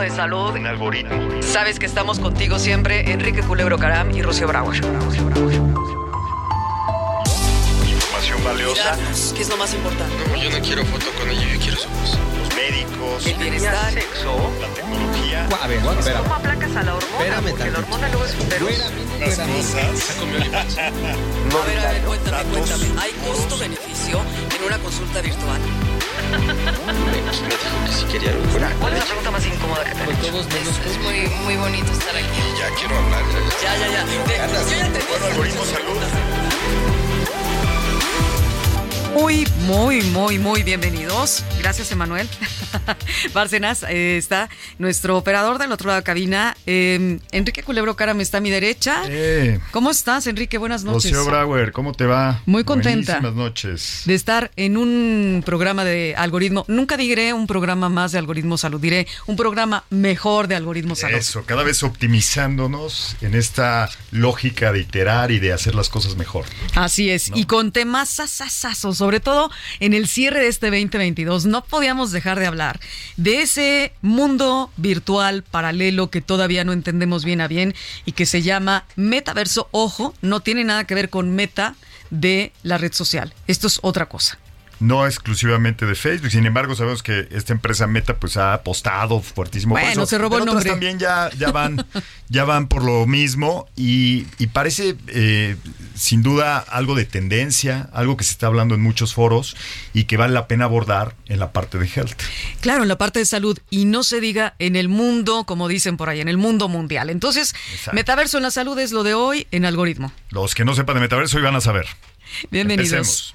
De salud. Un algoritmo. Sabes que estamos contigo siempre, Enrique Culebro Caram y Rocío Brauer. Información valiosa. ¿Qué es lo más importante? Yo no quiero foto con ella, yo quiero su voz. Los médicos. El bienestar. La tecnología. A ver, espera. ¿Cómo aplacas a la hormona? Espérame Porque la hormona luego es un virus. Las cosas. A ver, a ver, cuéntame, cuéntame. ¿Hay costo-beneficio en una consulta virtual? Me dijo que si quería algo fuera. ¿Cuál es la pregunta más incómoda que te han hecho? menos Es muy, muy bonito estar aquí. Ya quiero hablar. Ya, ya, ya. Te- yo ya te Bueno, algoritmo salud. Muy, muy, muy, muy bienvenidos. Gracias, Emanuel. Bárcenas, eh, está nuestro operador del otro lado de la cabina. Eh, Enrique Culebro Caram está a mi derecha. Eh, ¿Cómo estás, Enrique? Buenas noches. Rocío Brauer, ¿cómo te va? Muy contenta. Buenísimas noches. de estar en un programa de algoritmo. Nunca diré un programa más de algoritmo salud, diré un programa mejor de algoritmo salud. Eso, cada vez optimizándonos en esta lógica de iterar y de hacer las cosas mejor. Así es, y con temas sasasazos, sobre todo en el cierre de este 2022. No podíamos dejar de hablar de ese mundo virtual paralelo que todavía no entendemos bien a bien y que se llama metaverso. Ojo, no tiene nada que ver con meta de la red social. Esto es otra cosa. No exclusivamente de Facebook, sin embargo sabemos que esta empresa Meta pues ha apostado fuertísimo. por Bueno, eso. se robó el otras nombre. también ya, ya van, ya van por lo mismo y, y parece eh, sin duda algo de tendencia, algo que se está hablando en muchos foros y que vale la pena abordar en la parte de health. Claro, en la parte de salud y no se diga en el mundo, como dicen por ahí, en el mundo mundial. Entonces, Exacto. metaverso en la salud es lo de hoy en algoritmo. Los que no sepan de metaverso hoy van a saber. Bienvenidos. Empecemos.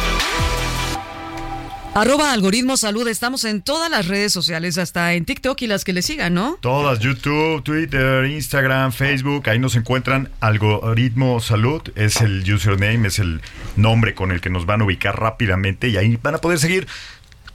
Arroba algoritmo salud, estamos en todas las redes sociales, hasta en TikTok y las que le sigan, ¿no? Todas, YouTube, Twitter, Instagram, Facebook, ahí nos encuentran Algoritmo Salud, es el username, es el nombre con el que nos van a ubicar rápidamente y ahí van a poder seguir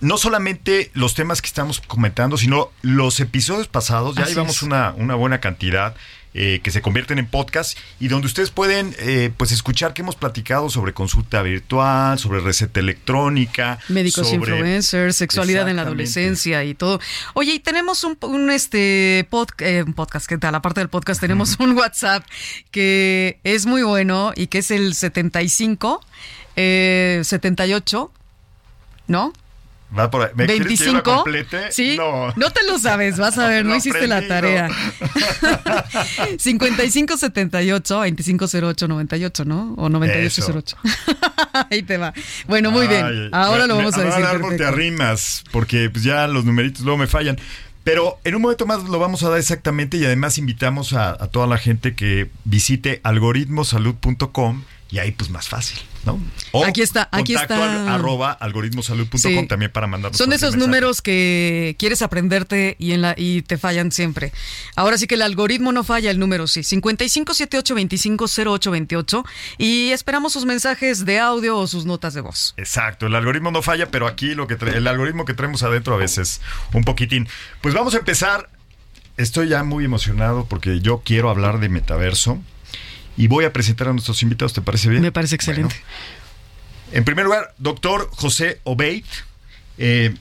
no solamente los temas que estamos comentando, sino los episodios pasados, ya Así llevamos una, una buena cantidad. Eh, que se convierten en podcast y donde ustedes pueden eh, pues escuchar que hemos platicado sobre consulta virtual, sobre receta electrónica, Médicos sobre- influencers, sexualidad en la adolescencia y todo. Oye, y tenemos un, un, este pod- eh, un podcast, ¿qué tal? Aparte del podcast, tenemos un WhatsApp que es muy bueno y que es el 75 eh, 78, ¿no? Va por ahí. ¿Me quieres que yo la 25. complete? Sí. No. te lo sabes, vas a ver, no, Lo hiciste la tarea. no. 5578 2508 98, ¿no? O 9808. Ahí te va. Bueno, muy bien. Ay, Ahora me- lo me- vamos a ahora decir. te perfecto. arrimas, porque pues, ya los numeritos luego me fallan. Pero en un momento más lo vamos a dar exactamente y además invitamos a, a toda la gente que visite algoritmosalud.com y ahí pues más fácil, ¿no? O Aquí está, aquí contacto está. al- arroba algoritmosalud.com Sí. también para mandarnos Son esos mensaje. números que quieres aprenderte y en la y te fallan siempre. Ahora sí que el algoritmo no falla, el número sí. 5578250828 y esperamos sus mensajes de audio o sus notas de voz. Exacto, el algoritmo no falla, pero aquí lo que el algoritmo que traemos adentro a veces un poquitín. Pues vamos a empezar. Estoy ya muy emocionado porque yo quiero hablar de metaverso y voy a presentar a nuestros invitados. ¿Te parece bien? Me parece excelente. Bueno, en primer lugar, doctor José Obeid. eh,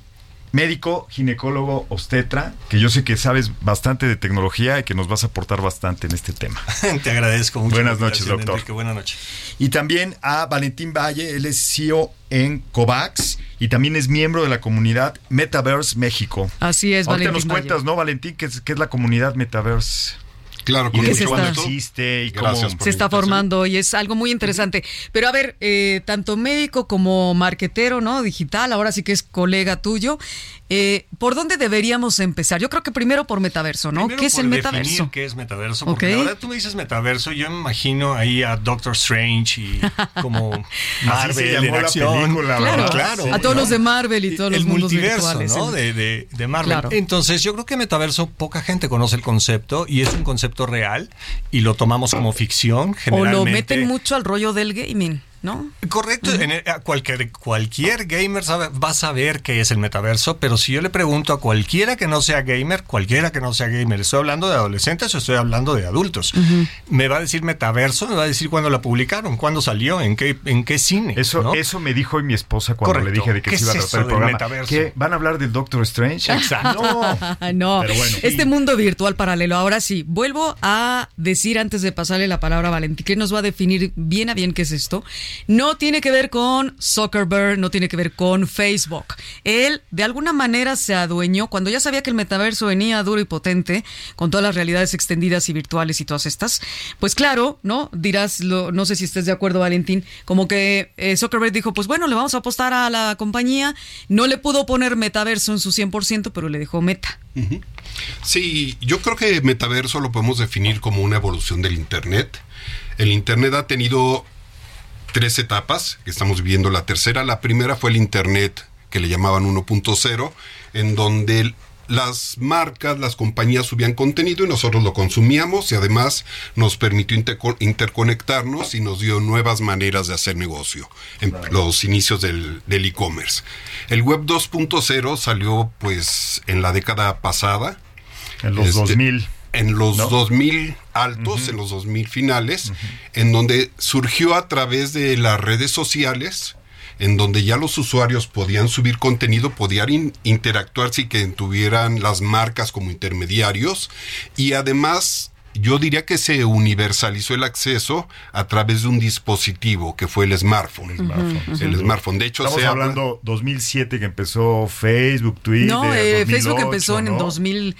médico, ginecólogo, obstetra, que yo sé que sabes bastante de tecnología y que nos vas a aportar bastante en este tema. Te agradezco mucho. Buenas noches, doctor. Enrique. Buenas noches. Y también a Valentín Valle, él es CEO en COVAX y también es miembro de la comunidad Metaverse México. Así es, Ahorita Valentín nos Valle. cuentas, ¿no, Valentín? ¿Qué es, qué es la comunidad Metaverse? Claro, ¿Y con ¿Qué desde se mucho está- existe? Y cómo- Se está formando y es algo muy interesante. Pero a ver, eh, tanto médico como marquetero, ¿no? Digital, ahora sí que es colega tuyo. Eh, ¿Por dónde deberíamos empezar? Yo creo que primero por metaverso, ¿no? Primero ¿Qué es por el metaverso? ¿Qué es metaverso? Porque Ok. la verdad tú me dices metaverso, yo me imagino ahí a Doctor Strange y como Marvel en la acción. película, Claro, ¿verdad? claro. Sí, a todos ¿no? los de Marvel y todos los el mundos multiverso, virtuales. ¿no? el- De, de- de Marvel. Claro. Entonces, yo creo que metaverso poca gente conoce el concepto y es un concepto real y lo tomamos como ficción. o Generalmente. lo meten mucho al rollo del gaming, ¿no? Correcto, en el- a cualquier, cualquier gamer sabe- va a saber qué es el metaverso, pero si yo le pregunto a cualquiera que no sea gamer, cualquiera que no sea gamer, estoy hablando de adolescentes o estoy hablando de adultos, me va a decir metaverso, me va a decir cuándo la publicaron, cuándo salió, en qué, en qué cine. Eso, ¿no? eso me dijo hoy mi esposa cuando Correcto. le dije de que ¿Qué se iba a tratar el programa. metaverso? ¿Qué? ¿Van a hablar del Doctor Strange? Exacto. No. no, Pero bueno. este mundo virtual paralelo. Ahora sí, vuelvo a decir antes de pasarle la palabra a Valentín, que nos va a definir bien a bien qué es esto. No tiene que ver con Zuckerberg, no tiene que ver con Facebook. Él de alguna manera se adueñó, cuando ya sabía que el metaverso venía duro y potente, con todas las realidades extendidas y virtuales y todas estas, pues claro, ¿no? Dirás, no sé si estés de acuerdo, Valentín, como que eh, Zuckerberg dijo, pues bueno, le vamos a apostar a la compañía, no le pudo poner metaverso en su 100%, pero le dejó meta. Sí, yo creo que metaverso lo podemos definir como una evolución del Internet. El Internet ha tenido tres etapas, que estamos viviendo la tercera. La primera fue el Internet, que le llamaban 1.0, en donde el- las marcas, las compañías subían contenido y nosotros lo consumíamos y además nos permitió interco- interconectarnos y nos dio nuevas maneras de hacer negocio en los inicios del del e-commerce. el web 2.0 salió pues en la década pasada En los este, 2000 en los ¿No? 2000 altos, en los 2000 finales, en donde surgió a través de las redes sociales, en donde ya los usuarios podían subir contenido, podían in interactuar sin que tuvieran las marcas como intermediarios y además yo diría que se universalizó el acceso a través de un dispositivo que fue el smartphone. El smartphone. De hecho, estamos se hablando habla... 2007 que empezó Facebook, Twitter. No, eh, 2008, Facebook empezó ¿no? en 2000.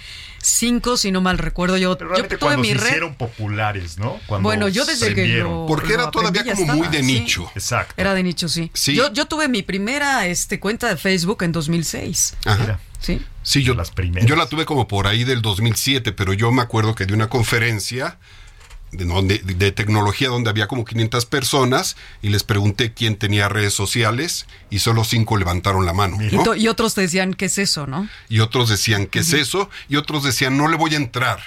Cinco, si no mal recuerdo. Yo, Pero yo cuando mi se red... hicieron populares, ¿no? Bueno, yo desde que lo, Porque era todavía como muy de nicho. Exacto. Era de nicho, sí. sí. Yo, yo tuve mi primera este, cuenta de Facebook en 2006. Ajá. Sí. Sí, yo, las primeras. yo la tuve como por ahí del 2007, pero yo me acuerdo que de una conferencia de, donde- de tecnología donde había como 500 personas y les pregunté quién tenía redes sociales y solo cinco levantaron la mano. Y, ¿no? to- y otros decían, ¿qué es eso, no? Y otros decían, ¿qué es eso? Y otros decían, no le voy a entrar.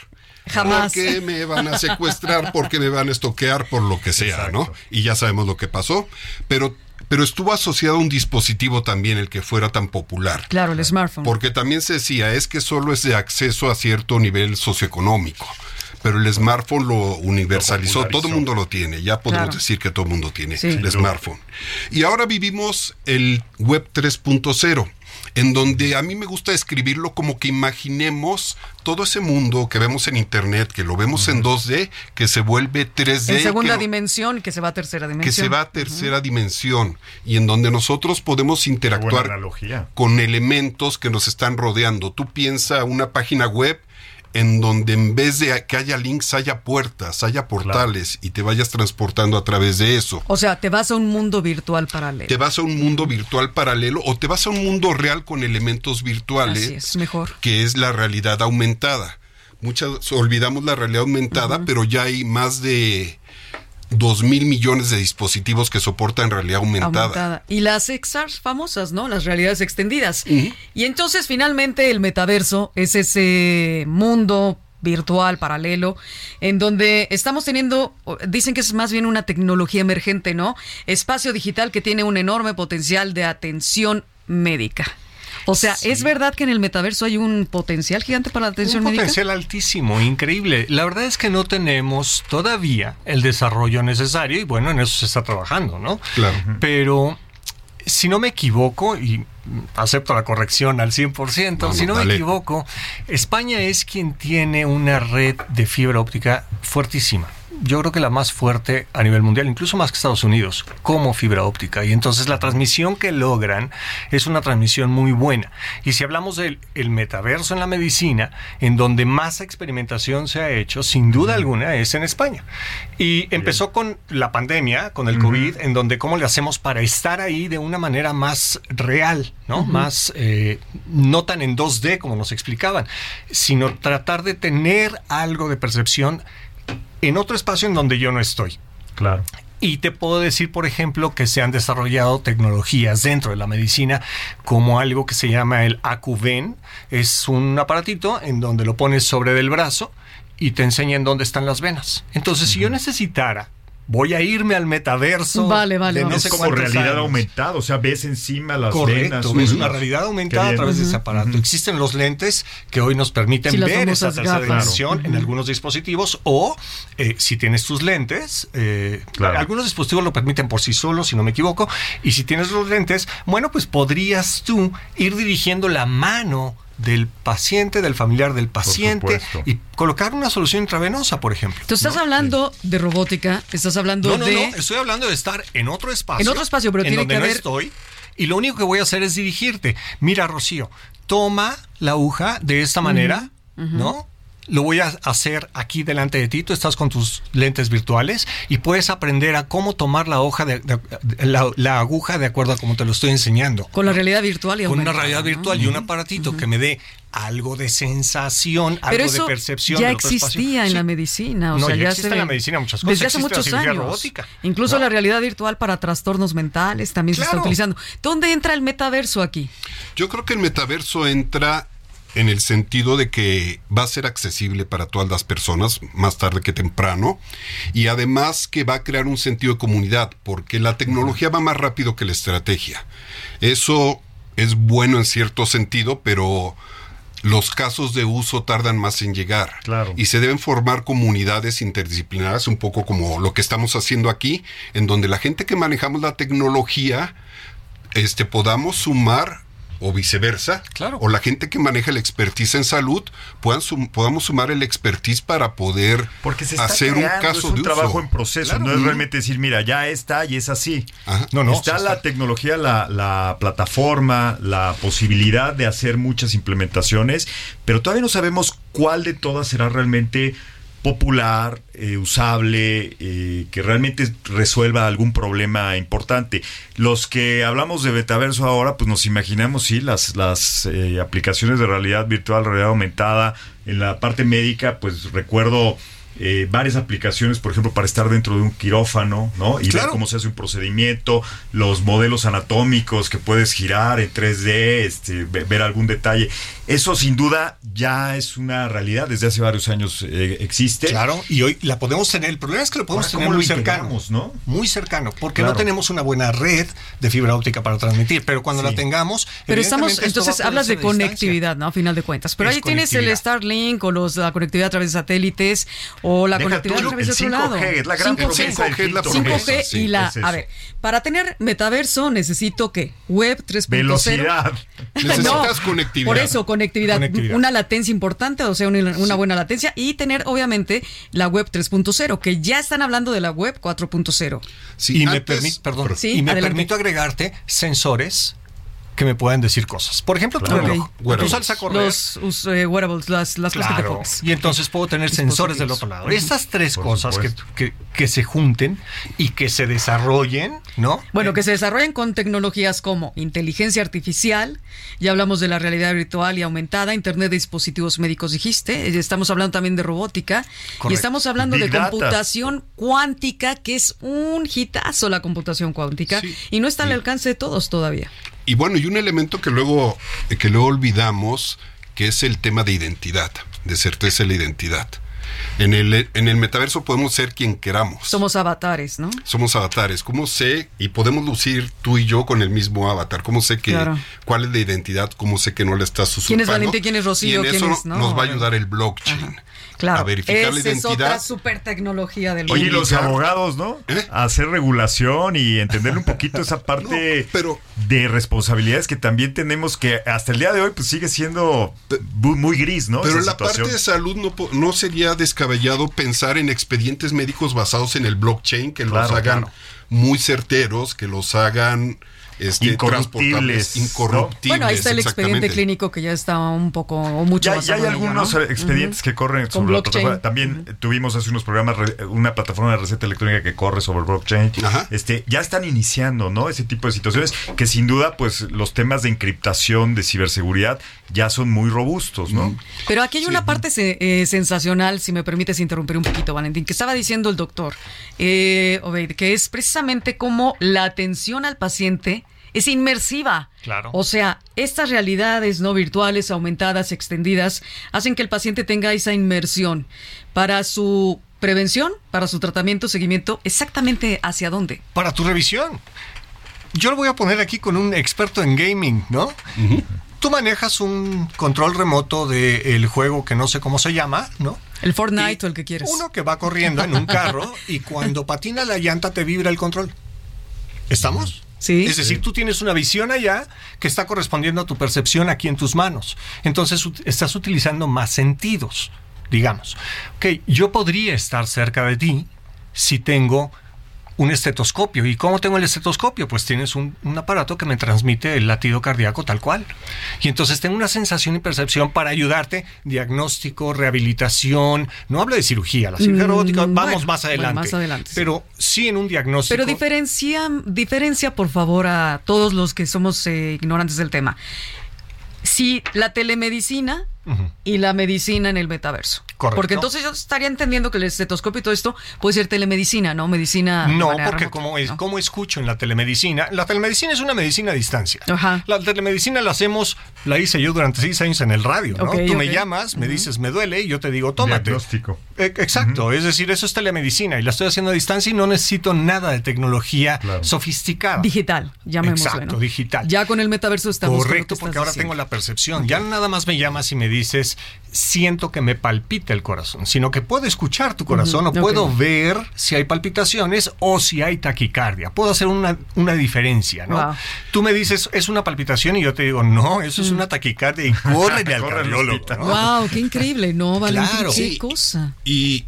Jamás. Porque me van a secuestrar, porque me van a estoquear, por lo que sea, ¿no? Y ya sabemos lo que pasó. Pero, pero estuvo asociado a un dispositivo también el que fuera tan popular. Claro, el smartphone. Porque también se decía, es que solo es de acceso a cierto nivel socioeconómico. Pero el smartphone lo universalizó, Lo todo el mundo lo tiene, ya podemos Claro. decir que todo el mundo tiene Sí. el smartphone. Y ahora vivimos el web 3.0, en donde a mí me gusta describirlo como que imaginemos todo ese mundo que vemos en internet, que lo vemos en 2D, que se vuelve 3D. en segunda que lo- dimensión, que se va a tercera que dimensión. se va a tercera dimensión y en donde nosotros podemos interactuar con elementos que nos están rodeando. Tú piensa una página web en donde en vez de que haya links haya puertas, haya portales y te vayas transportando a través de eso. O sea, te vas a un mundo virtual paralelo. Te vas a un mundo virtual paralelo o te vas a un mundo real con elementos virtuales Así es, mejor. que es la realidad aumentada. Muchas olvidamos la realidad aumentada, pero ya hay más de dos mil millones de dispositivos que soportan realidad aumentada. aumentada. Y las XRs famosas, ¿no? Las realidades extendidas. Y entonces finalmente el metaverso es ese mundo virtual paralelo en donde estamos teniendo dicen que es más bien una tecnología emergente, ¿no? Espacio digital que tiene un enorme potencial de atención médica. O sea, ¿es verdad que en el metaverso hay un potencial gigante para la atención un médica? potencial altísimo, increíble. La verdad es que no tenemos todavía el desarrollo necesario y bueno, en eso se está trabajando, ¿no? Claro. Pero si no me equivoco, y acepto la corrección al 100%, Vamos, si no me equivoco, España es quien tiene una red de fibra óptica fuertísima. Yo creo que la más fuerte a nivel mundial, incluso más que Estados Unidos, como fibra óptica. Y entonces la transmisión que logran es una transmisión muy buena. Y si hablamos del el metaverso en la medicina, en donde más experimentación se ha hecho, sin duda alguna, es en España. Y empezó con la pandemia, con el COVID, en donde cómo le hacemos para estar ahí de una manera más real, ¿no? Más, eh, no tan en 2D como nos explicaban, sino tratar de tener algo de percepción en otro espacio en donde yo no estoy. Claro. Y te puedo decir, por ejemplo, que se han desarrollado tecnologías dentro de la medicina como algo que se llama el AcuVen. Es un aparatito en donde lo pones sobre del brazo y te enseña en dónde están las venas. Entonces, si yo necesitara, voy a irme al metaverso. Vale, vale, de no es sé como cuántos realidad años. aumentada, o sea, ves encima las venas. Correcto, ves Ujú. una realidad aumentada a través de ese aparato. Existen los lentes que hoy nos permiten Sí, ver esa tercera gafas. dimensión en algunos dispositivos o eh, si tienes tus lentes, eh, Claro. algunos dispositivos lo permiten por sí solos, si no me equivoco, y si tienes los lentes, bueno, pues podrías tú ir dirigiendo la mano del paciente, del familiar del paciente y colocar una solución intravenosa, por ejemplo. Tú estás hablando de robótica, estás hablando No, no, de... no, estoy hablando de estar en otro espacio. En otro espacio, pero en tiene donde que no haber- estoy. Y lo único que voy a hacer es dirigirte. Mira, Rocío, toma la aguja de esta manera, ¿no? Lo voy a hacer aquí delante de ti. Tú estás con tus lentes virtuales y puedes aprender a cómo tomar la hoja de, de- de- la, la aguja de acuerdo a como te lo estoy enseñando. Con la realidad virtual y Con una realidad ¿no? virtual y un aparatito que me dé algo de sensación, Pero algo eso de percepción. ya existía en Sí. la medicina. O No, sea, ya ya existe se en la medicina muchas cosas. Desde hace muchos años. robótica. Incluso No. la realidad virtual para trastornos mentales también se está utilizando. ¿Dónde entra el metaverso aquí? Yo creo que el metaverso entra en el sentido de que va a ser accesible para todas las personas más tarde que temprano y además que va a crear un sentido de comunidad porque la tecnología va más rápido que la estrategia. Eso es bueno en cierto sentido, pero los casos de uso tardan más en llegar. Claro. Y se deben formar comunidades interdisciplinarias, un poco como lo que estamos haciendo aquí, en donde la gente que manejamos la tecnología este, podamos sumar o viceversa, Claro. o la gente que maneja el expertise en salud, puedan sum- podamos sumar el expertise para poder Porque se está hacer creando, un caso es un de trabajo uso. en proceso, Claro. no es realmente decir, mira, ya está y es así. Ajá. No, no, está la está. tecnología, la, la plataforma, la posibilidad de hacer muchas implementaciones, pero todavía no sabemos cuál de todas será realmente popular, eh, usable, eh, que realmente resuelva algún problema importante. Los que hablamos de metaverso ahora, pues nos imaginamos, sí, las, las eh, aplicaciones de realidad virtual, realidad aumentada. En la parte médica, pues recuerdo eh, varias aplicaciones, por ejemplo, para estar dentro de un quirófano, ¿no? Y ver cómo se hace un procedimiento, los modelos anatómicos que puedes girar en 3D, este, ve- ver algún detalle. Eso sin duda ya es una realidad, desde hace varios años eh, existe. Claro, y hoy la podemos tener. El problema es que lo podemos Ahora, tener ¿cómo muy cercano. no? Muy cercano, porque Claro. no tenemos una buena red de fibra óptica para transmitir. Pero cuando Sí. la tengamos. Pero estamos, entonces hablas de distancia. conectividad, ¿no? A final de cuentas. Pero Es ahí tienes el. Starlink o los, la conectividad a través de satélites o la Deja conectividad tú, a través de el otro lado. 5G, es la gran 5G. promesa del 5G es la TikTok. promesa. 5G sí, y la... es. A ver, para tener metaverso necesito ¿qué? Web 3.0. Velocidad. Necesitas conectividad. Por eso, conectividad, Conectividad. Una latencia importante, o sea, una, una buena latencia y tener, obviamente, la web 3.0, que ya están hablando de la web 4.0. Sí, y me, antes- permi- perdón, Sí, y me permito agregarte sensores que me puedan decir cosas. Por ejemplo, tu Claro. reloj. Ok. Tú Wearables. sales a correr. Los eh, wearables, las, las cosas que te Claro. pones. Y entonces puedo tener sensores del otro lado. Estas tres Por cosas que, que- que se junten y que se desarrollen, ¿no? Bueno, que se desarrollen con tecnologías como inteligencia artificial, ya hablamos de la realidad virtual y aumentada, Internet de dispositivos médicos, dijiste, eh, estamos hablando también de robótica y estamos hablando Big de data. computación cuántica, que es un hitazo la computación cuántica Sí. y no está al alcance de todos todavía. Y bueno, y un elemento que luego, que luego olvidamos, que es el tema de identidad, de certeza de la identidad. En el, en el metaverso podemos ser quien queramos. Somos avatares, ¿no? Somos avatares. ¿Cómo sé? Y podemos lucir tú y yo con el mismo avatar. ¿Cómo sé que Claro. cuál es la identidad? ¿Cómo sé que no la estás usurpando? ¿Quién es Valentín? ¿Quién es Rocío? Y en ¿Quién eso es- no? nos va a ayudar el blockchain. Ajá. Claro. A verificar la Esa es otra super tecnología del Oye, y los abogados, ¿no? ¿Eh? Hacer regulación y entenderle un poquito esa parte No, pero- de responsabilidades que también tenemos que hasta el día de hoy pues sigue siendo muy gris, ¿no? Pero Esa en la situación. parte de salud no, sería descabellado pensar en expedientes médicos basados en el blockchain que los hagan claro. muy certeros, que los hagan este, Incorruptibles. Bueno, ahí está el expediente clínico que ya está un poco o mucho Ya, más ya hay algunos ¿no? eh, expedientes que corren Con sobre la plataforma. También tuvimos hace unos programas una plataforma de receta electrónica que corre sobre blockchain. Ajá. Este, ya están iniciando, ¿no? Ese tipo de situaciones que sin duda, pues, los temas de encriptación, de ciberseguridad, ya son muy robustos, ¿no? Pero aquí hay una parte se- eh, sensacional, si me permites interrumpir un poquito, Valentín, que estaba diciendo el doctor, eh, Obeid, que es precisamente como la atención al paciente es inmersiva. Claro. O sea, estas realidades no virtuales, aumentadas, extendidas, hacen que el paciente tenga esa inmersión para su prevención, para su tratamiento, seguimiento, exactamente hacia dónde. Para tu revisión. Yo lo voy a poner aquí con un experto en gaming, ¿no? Tú manejas un control remoto del juego que no sé cómo se llama, ¿no? El Fortnite Y o el que quieres. Uno que va corriendo en un carro y cuando patina la llanta te vibra el control. ¿Estamos? Sí. Es decir, tú tienes una visión allá que está correspondiendo a tu percepción aquí en tus manos. Entonces estás utilizando más sentidos, digamos. Ok, yo podría estar cerca de ti si tengo un estetoscopio. ¿Y cómo tengo el estetoscopio? Pues tienes un, un aparato que me transmite el latido cardíaco tal cual. Y entonces tengo una sensación y percepción para ayudarte, diagnóstico, rehabilitación. No hablo de cirugía, la cirugía Mm, robótica, vamos bueno, más bueno, adelante. más adelante, sí. Pero sí en un diagnóstico. Pero diferencia, diferencia, por favor, a todos los que somos eh, ignorantes del tema. Si la telemedicina y la medicina en el metaverso. Correcto. Porque entonces yo estaría entendiendo que el estetoscopio y todo esto puede ser telemedicina, ¿no? Medicina. No, porque remota, como, es, ¿no? como escucho en la telemedicina, la telemedicina es una medicina a distancia. Ajá. La telemedicina la hacemos, la hice yo durante seis años en el radio, ¿no? Tú me llamas, me dices, me duele, y yo te digo, tómate. Diagnóstico. Eh, Exacto, es decir, eso es telemedicina y la estoy haciendo a distancia y no necesito nada de tecnología Claro. sofisticada. Digital, llamémoslo. Exacto, ¿no? digital. Ya con el metaverso estamos. Correcto, porque ahora diciendo. tengo la percepción. Ya nada más me llamas y me dices, siento que me palpita el corazón, sino que puedo escuchar tu corazón Ujú, o puedo ver si hay palpitaciones o si hay taquicardia. Puedo hacer una, una diferencia, ¿no? Wow. Tú me dices, es una palpitación y yo te digo, no, eso es una taquicardia y corre al cardiólogo. Wow, qué increíble, ¿no, Valentín? Claro. Qué Sí. cosa. Y,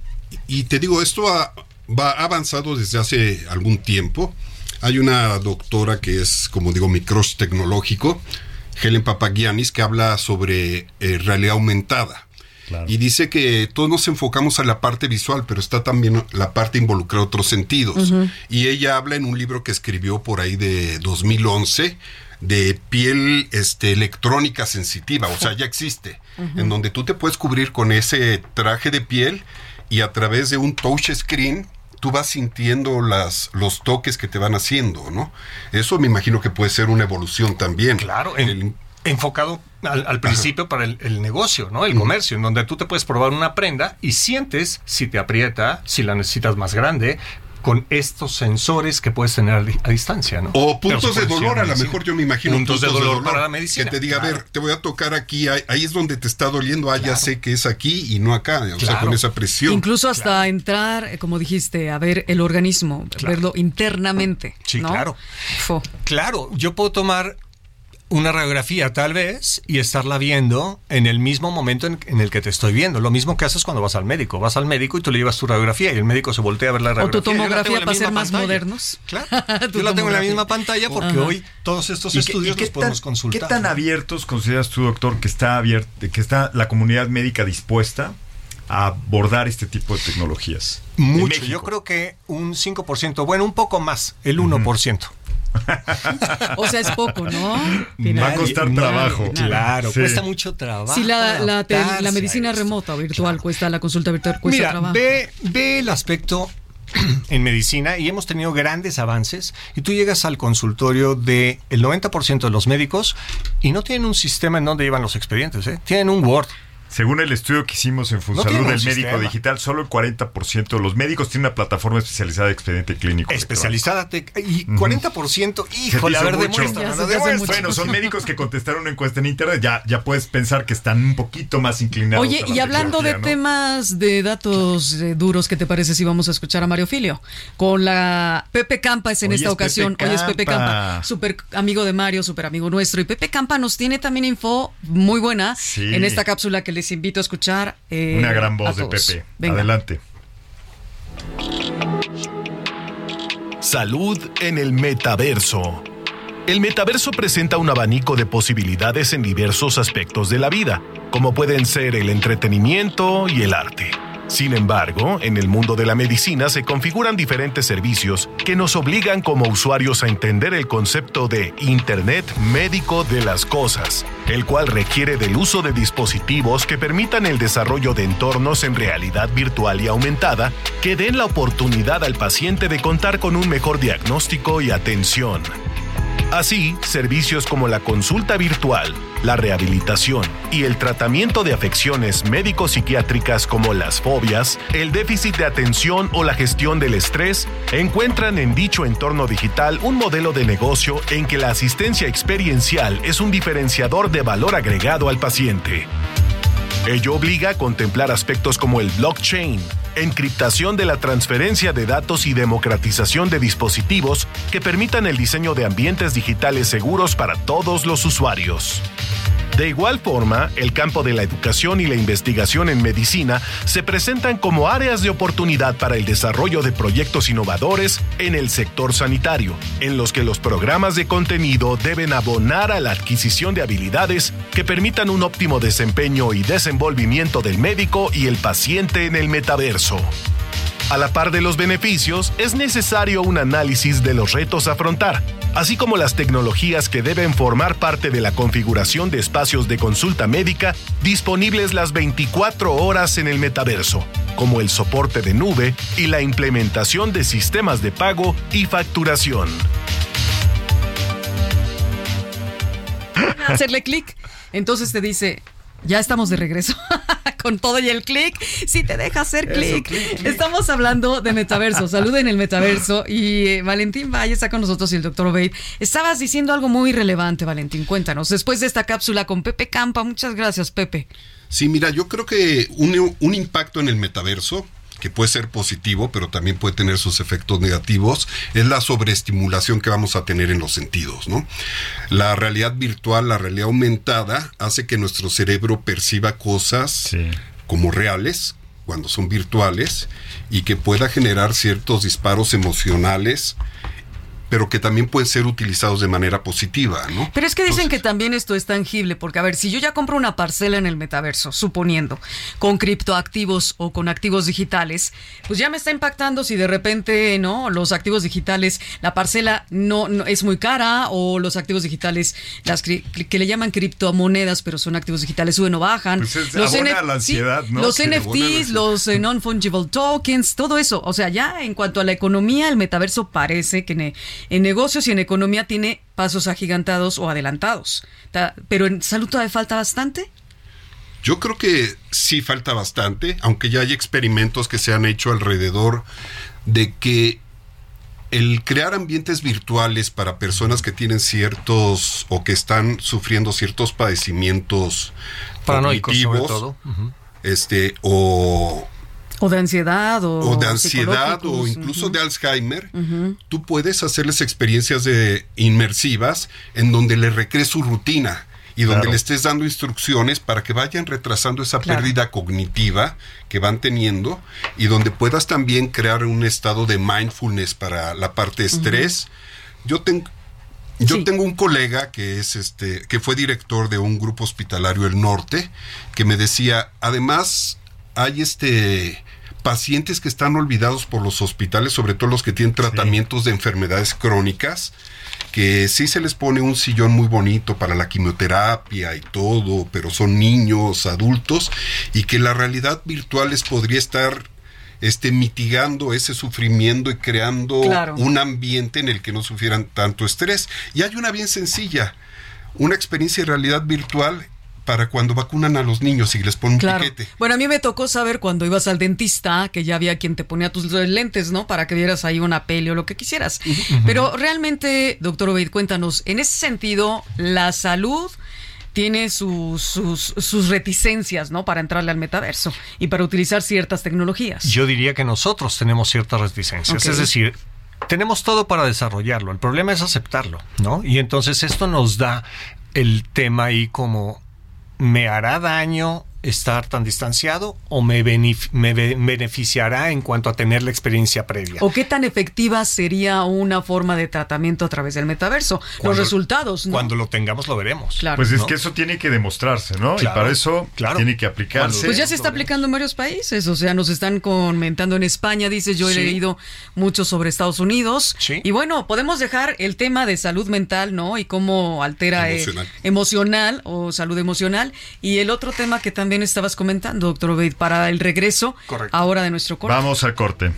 y te digo, esto ha, va avanzado desde hace algún tiempo. Hay una doctora que es, como digo, mi crush tecnológico, Helen Papagianis, que habla sobre eh, realidad aumentada. Claro. Y dice que todos nos enfocamos a la parte visual, pero está también la parte involucrada otros sentidos. Y ella habla en un libro que escribió por ahí de 2011 de piel este, electrónica sensitiva, o sea, ya existe, en donde tú te puedes cubrir con ese traje de piel y a través de un touch screen tú vas sintiendo las, los toques que te van haciendo, ¿no? Eso me imagino que puede ser una evolución también. Claro, en- El- enfocado al, al principio para el, el negocio, ¿no? El comercio, en donde tú te puedes probar una prenda y sientes si te aprieta, si la necesitas más grande, con estos sensores que puedes tener a, di- a distancia, ¿no? O puntos de dolor, a lo mejor yo me imagino. Puntos de dolor para la medicina, Que te diga, a ver, te voy a tocar aquí, ahí, ahí es donde te está doliendo, ah, ya sé que es aquí y no acá, o sea, con esa presión. Incluso hasta entrar, eh, como dijiste, a ver el organismo, Claro. verlo internamente. Sí, ¿no? claro. Fo. Claro, yo puedo tomar una radiografía tal vez y estarla viendo en el mismo momento en, en el que te estoy viendo. Lo mismo que haces cuando vas al médico. Vas al médico y tú le llevas tu radiografía y el médico se voltea a ver la O radiografía. tu Yo la tengo tomografía en la para ser misma más pantalla. modernos. Claro, Tu yo la tengo en la misma pantalla porque Ajá. hoy todos estos ¿Y qué- estudios qué los podemos tan- consultar. ¿Qué tan abiertos consideras tú, doctor, que está abierta, que está la comunidad médica dispuesta a abordar este tipo de tecnologías? Mucho, yo creo que un 5%, bueno, un poco más, el 1%. O sea, es poco, ¿no? Va a costar trabajo. Claro, Sí. cuesta mucho trabajo. Si la, la, te- la adaptarse medicina remota o virtual cuesta, la consulta virtual cuesta Mira, trabajo. ve, ve el aspecto en medicina y hemos tenido grandes avances y tú llegas al consultorio de el 90% de los médicos y no tienen un sistema en donde llevan los expedientes, ¿eh? tienen un Word. Según el estudio que hicimos en Funsalud tiene un del médico sistema. digital, solo el 40% de los médicos tienen una plataforma especializada de expediente clínico. Especializada te- y 40%, Se te híjole, a ver, demuestra, no. Bueno, son médicos que contestaron una encuesta en internet. Ya, ya puedes pensar que están un poquito más inclinados. Oye, a la y hablando de ¿no? temas de datos eh, duros, ¿qué te parece si vamos a escuchar a Mario Filio? Con la Pepe Campa es en Hoy esta es ocasión. Pepe Hoy es Pepe Campa. Súper amigo de Mario, súper amigo nuestro. Y Pepe Campa nos tiene también info muy buena Sí. en esta cápsula que les invito a escuchar. eh, Una gran voz de. Pepe. Venga. Adelante. Salud en el metaverso. El metaverso presenta un abanico de posibilidades en diversos aspectos de la vida, como pueden ser el entretenimiento y el arte. Sin embargo, en el mundo de la medicina se configuran diferentes servicios que nos obligan como usuarios a entender el concepto de Internet médico de las cosas, el cual requiere del uso de dispositivos que permitan el desarrollo de entornos en realidad virtual y aumentada que den la oportunidad al paciente de contar con un mejor diagnóstico y atención. Así, servicios como la consulta virtual, la rehabilitación y el tratamiento de afecciones médico-psiquiátricas como las fobias, el déficit de atención o la gestión del estrés encuentran en dicho entorno digital un modelo de negocio en que la asistencia experiencial es un diferenciador de valor agregado al paciente. Ello obliga a contemplar aspectos como el blockchain, encriptación de la transferencia de datos y democratización de dispositivos que permitan el diseño de ambientes digitales seguros para todos los usuarios. De igual forma, el campo de la educación y la investigación en medicina se presentan como áreas de oportunidad para el desarrollo de proyectos innovadores en el sector sanitario, en los que los programas de contenido deben abonar a la adquisición de habilidades que permitan un óptimo desempeño y desenvolvimiento del médico y el paciente en el metaverso. A la par de los beneficios, es necesario un análisis de los retos a afrontar, así como las tecnologías que deben formar parte de la configuración de espacios de consulta médica disponibles las 24 horas en el metaverso, como el soporte de nube y la implementación de sistemas de pago y facturación. hacerle clic. Entonces te dice, ya estamos de regreso. Con todo y el clic, si te deja hacer clic. Estamos hablando de metaverso, salud en el metaverso. Y eh, Valentín Valle está con nosotros y el doctor Obeid. Estabas diciendo algo muy relevante, Valentín. Cuéntanos. Después de esta cápsula con Pepe Campa, muchas gracias, Pepe. Sí, mira, yo creo que un, un impacto en el metaverso que puede ser positivo, pero también puede tener sus efectos negativos, es la sobreestimulación que vamos a tener en los sentidos, ¿no? La realidad virtual, la realidad aumentada, hace que nuestro cerebro perciba cosas Sí. como reales cuando son virtuales y que pueda generar ciertos disparos emocionales, pero que también pueden ser utilizados de manera positiva, ¿no? Pero es que dicen Entonces- que también esto es tangible, porque a ver, si yo ya compro una parcela en el metaverso, suponiendo, con criptoactivos o con activos digitales, pues ya me está impactando si de repente, ¿no? Los activos digitales, la parcela no, no- es muy cara o los activos digitales, las cri- que le llaman criptomonedas, pero son activos digitales, suben o bajan. Pues es- los abona la ansiedad, ¿no? Los NFTs, los eh, non-fungible tokens, todo eso. O sea, ya en cuanto a la economía, el metaverso parece que ne- en negocios y en economía tiene pasos agigantados o adelantados. Ta- Pero en salud todavía falta bastante. Yo creo que sí falta bastante, aunque ya hay experimentos que se han hecho alrededor de que el crear ambientes virtuales para personas que tienen ciertos o que están sufriendo ciertos padecimientos Paranoicos, sobre todo. Este o O de ansiedad o, o de ansiedad o incluso de Alzheimer, tú puedes hacerles experiencias de inmersivas en donde le recrees su rutina y donde Claro. le estés dando instrucciones para que vayan retrasando esa Claro. pérdida cognitiva que van teniendo y donde puedas también crear un estado de mindfulness para la parte de estrés. Yo tengo yo Sí. tengo un colega que es este que fue director de un grupo hospitalario el norte que me decía, además hay este pacientes que están olvidados por los hospitales, sobre todo los que tienen tratamientos de enfermedades crónicas, que sí se les pone un sillón muy bonito para la quimioterapia y todo, pero son niños, adultos, y que la realidad virtual les podría estar este, mitigando ese sufrimiento y creando Claro. un ambiente en el que no sufrieran tanto estrés. Y hay una bien sencilla, una experiencia de realidad virtual para cuando vacunan a los niños y les ponen un piquete. Bueno, a mí me tocó saber cuando ibas al dentista que ya había quien te ponía tus lentes, ¿no? Para que vieras ahí una peli o lo que quisieras. Pero realmente, doctor Obeid, cuéntanos, en ese sentido, la salud tiene sus, sus, sus reticencias, ¿no? Para entrarle al metaverso y para utilizar ciertas tecnologías. Yo diría que nosotros tenemos ciertas reticencias. Es decir, tenemos todo para desarrollarlo. El problema es aceptarlo, ¿no? Y entonces esto nos da el tema ahí como, ¿me hará daño estar tan distanciado o me, benef- me be- beneficiará en cuanto a tener la experiencia previa? ¿O qué tan efectiva sería una forma de tratamiento a través del metaverso? Los resultados, ¿no? Cuando lo tengamos lo veremos. Claro. Pues es ¿no? que eso tiene que demostrarse, ¿no? Claro, y para eso claro. tiene que aplicarse. Pues ya se está aplicando en varios países, o sea, nos están comentando en España, dice, yo he Sí. leído mucho sobre Estados Unidos. Sí. Y bueno, podemos dejar el tema de salud mental, ¿no? Y cómo altera eh, Emocional. emocional o salud emocional. Y el otro tema que también estabas comentando, doctor Obeid, para el regreso Correcto. ahora de nuestro corte. Vamos al corte.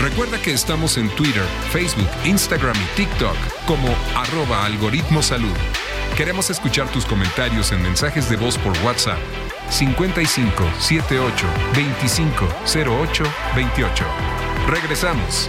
Recuerda que estamos en Twitter, Facebook, Instagram y TikTok como arroba algoritmo salud. Queremos escuchar tus comentarios en mensajes de voz por WhatsApp 55 78 25 08 28. Regresamos.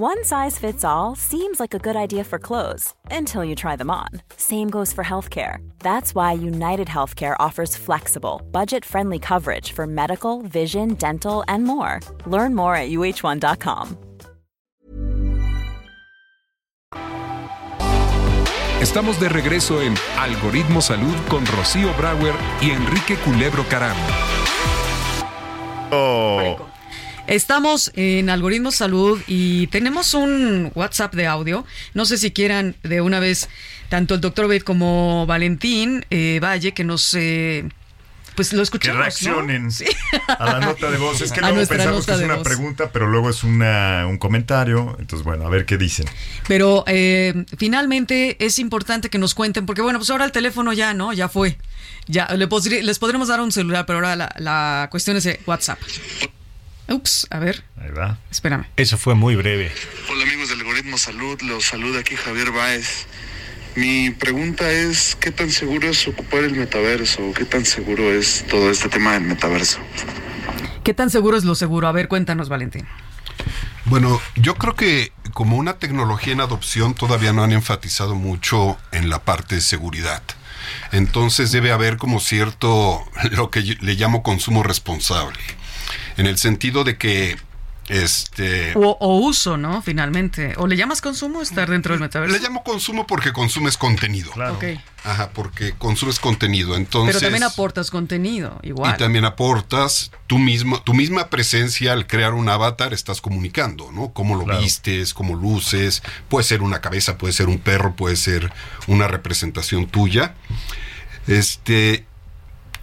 One size fits all seems like a good idea for clothes until you try them on. Same goes for healthcare. That's why United Healthcare offers flexible, budget friendly coverage for medical, vision, dental, and more. Learn more at uh1.com. Estamos de regreso en Algoritmo Salud con Rocío Brauer y Enrique Culebro Caram. Oh, Estamos en Algoritmo Salud y tenemos un WhatsApp de audio. No sé si quieran de una vez tanto el doctor Bed como Valentín eh, Valle que nos... eh, pues lo que escuchamos, ¿no? reaccionen a la nota de voz. Es que A luego pensamos que es una voz. pregunta, pero luego es una, un comentario. Entonces, bueno, a ver qué dicen. Pero eh, finalmente es importante que nos cuenten, porque bueno, pues ahora el teléfono ya, ¿no? Ya fue. Ya les podremos dar un celular, pero ahora la, la cuestión es WhatsApp. Ups, a ver, Ahí va. espérame. Eso fue muy breve. Hola amigos del Algoritmo Salud, los saluda aquí Javier Báez. Mi pregunta es, ¿qué tan seguro es ocupar el metaverso? ¿Qué tan seguro es todo este tema del metaverso? ¿Qué tan seguro es lo seguro? A ver, cuéntanos, Valentín. Bueno, yo creo que como una tecnología en adopción todavía no han enfatizado mucho en la parte de seguridad. Entonces debe haber como cierto, lo que le llamo consumo responsable. En el sentido de que, este... O, o uso, ¿no? Finalmente. ¿O le llamas consumo estar dentro del metaverso? Le llamo consumo porque consumes contenido. Claro. Ok. Ajá, porque consumes contenido. Entonces, Pero también aportas contenido, igual. Y también aportas tú mismo, tu misma presencia al crear un avatar, estás comunicando, ¿no? Cómo lo Claro. vistes, cómo luces, puede ser una cabeza, puede ser un perro, puede ser una representación tuya. Este,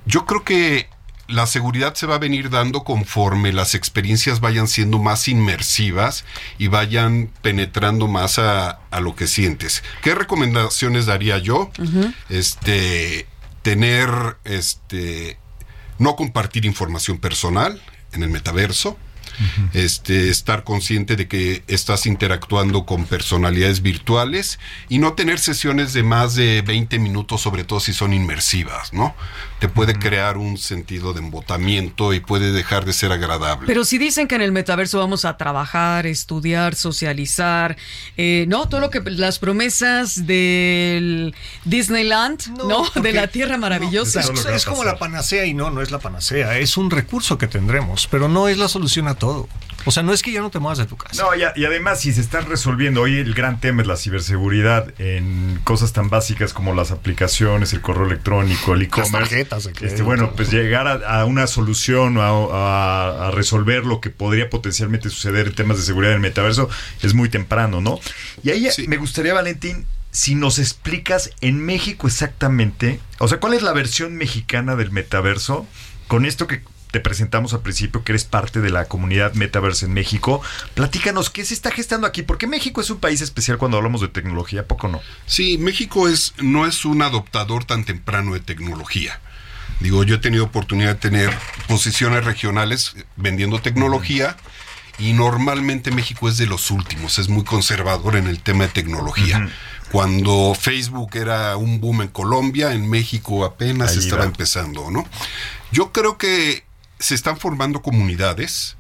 yo creo que la seguridad se va a venir dando conforme las experiencias vayan siendo más inmersivas y vayan penetrando más a, a lo que sientes. ¿Qué recomendaciones daría yo? Este, tener, este, no compartir información personal en el metaverso. Este, estar consciente de que estás interactuando con personalidades virtuales y no tener sesiones de más de 20 minutos, sobre todo si son inmersivas, ¿no? Te puede crear un sentido de embotamiento y puede dejar de ser agradable. Pero si dicen que en el metaverso vamos a trabajar, estudiar, socializar, eh, ¿no? Todo lo que las promesas del Disneyland, ¿no? De la Tierra Maravillosa. Es, es como la panacea y no, no es la panacea. Es un recurso que tendremos, pero no es la solución a todo. Todo. O sea, no es que ya no te muevas de tu casa. No, y, a- y además, si se están resolviendo, hoy el gran tema es la ciberseguridad en cosas tan básicas como las aplicaciones, el correo electrónico, el e-commerce. Este, bueno, pues llegar a, a una solución, a, a- a resolver lo que podría potencialmente suceder en temas de seguridad en el metaverso es muy temprano, ¿no? Y ahí me gustaría, Valentín, si nos explicas en México exactamente, o sea, ¿cuál es la versión mexicana del metaverso? Con esto que te presentamos al principio, que eres parte de la comunidad Metaverse en México. Platícanos, ¿qué se está gestando aquí? Porque México es un país especial cuando hablamos de tecnología, ¿a poco no? Sí, México es, no es un adoptador tan temprano de tecnología. Digo, yo he tenido oportunidad de tener posiciones regionales eh, vendiendo tecnología y normalmente México es de los últimos, es muy conservador en el tema de tecnología. Cuando Facebook era un boom en Colombia, en México apenas Ahí estaba va. empezando, ¿no? Yo creo que se están formando comunidades,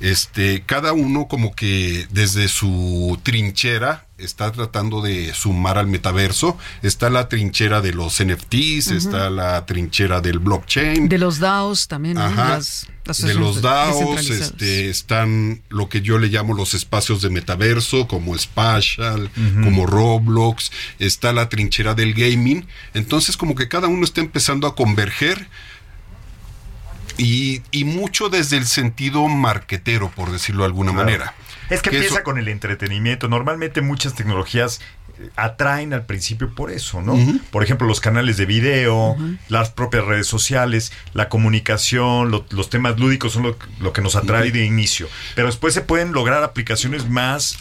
este, cada uno como que desde su trinchera está tratando de sumar al metaverso. Está la trinchera de los NFTs, Ujú. está la trinchera del blockchain. De los DAOs también, ¿no? Ajá. Las de los DAOs, este, están lo que yo le llamo los espacios de metaverso, como Spatial, como Roblox, está la trinchera del gaming. Entonces, como que cada uno está empezando a converger y, y mucho desde el sentido marquetero, por decirlo de alguna Claro. manera. Es que, Que empieza eso- con el entretenimiento. Normalmente muchas tecnologías eh, atraen al principio por eso, ¿no? Por ejemplo, los canales de video, las propias redes sociales, la comunicación, lo- los temas lúdicos son lo, lo que nos atrae de inicio. Pero después se pueden lograr aplicaciones más